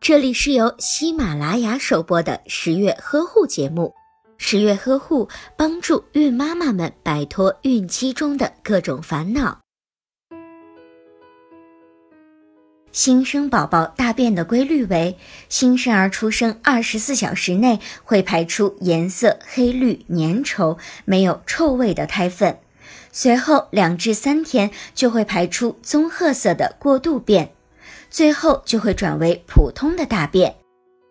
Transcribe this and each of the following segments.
这里是由喜马拉雅首播的十月呵护节目。十月呵护帮助孕妈妈们摆脱孕期中的各种烦恼。新生宝宝大便的规律为：新生儿出生二十四小时内会排出颜色黑绿粘稠、没有臭味的胎粪，随后两至三天就会排出棕褐色的过渡便。最后就会转为普通的大便。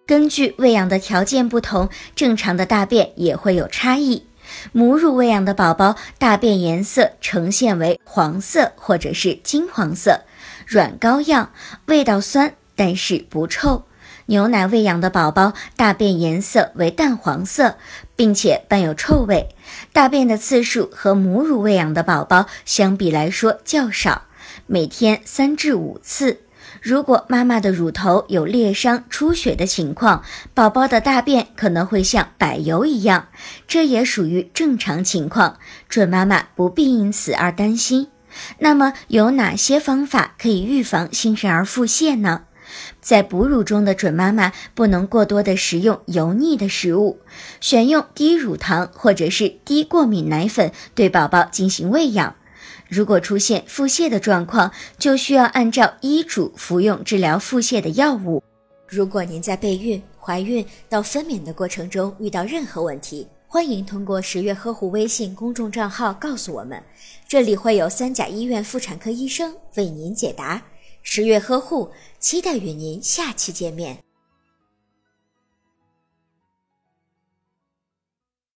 根据喂养的条件不同，正常的大便也会有差异。母乳喂养的宝宝，大便颜色呈现为黄色或者是金黄色，软膏样，味道酸，但是不臭。牛奶喂养的宝宝，大便颜色为淡黄色，并且伴有臭味。大便的次数和母乳喂养的宝宝相比来说较少，每天三至五次。如果妈妈的乳头有裂伤、出血的情况，宝宝的大便可能会像柏油一样，这也属于正常情况，准妈妈不必因此而担心。那么有哪些方法可以预防新生儿腹泻呢？在哺乳中的准妈妈不能过多的食用油腻的食物，选用低乳糖或者是低过敏奶粉对宝宝进行喂养。如果出现腹泻的状况，就需要按照医嘱服用治疗腹泻的药物。如果您在备孕、怀孕到分娩的过程中遇到任何问题，欢迎通过十月呵护微信公众账号告诉我们，这里会有三甲医院妇产科医生为您解答。十月呵护，期待与您下期见面。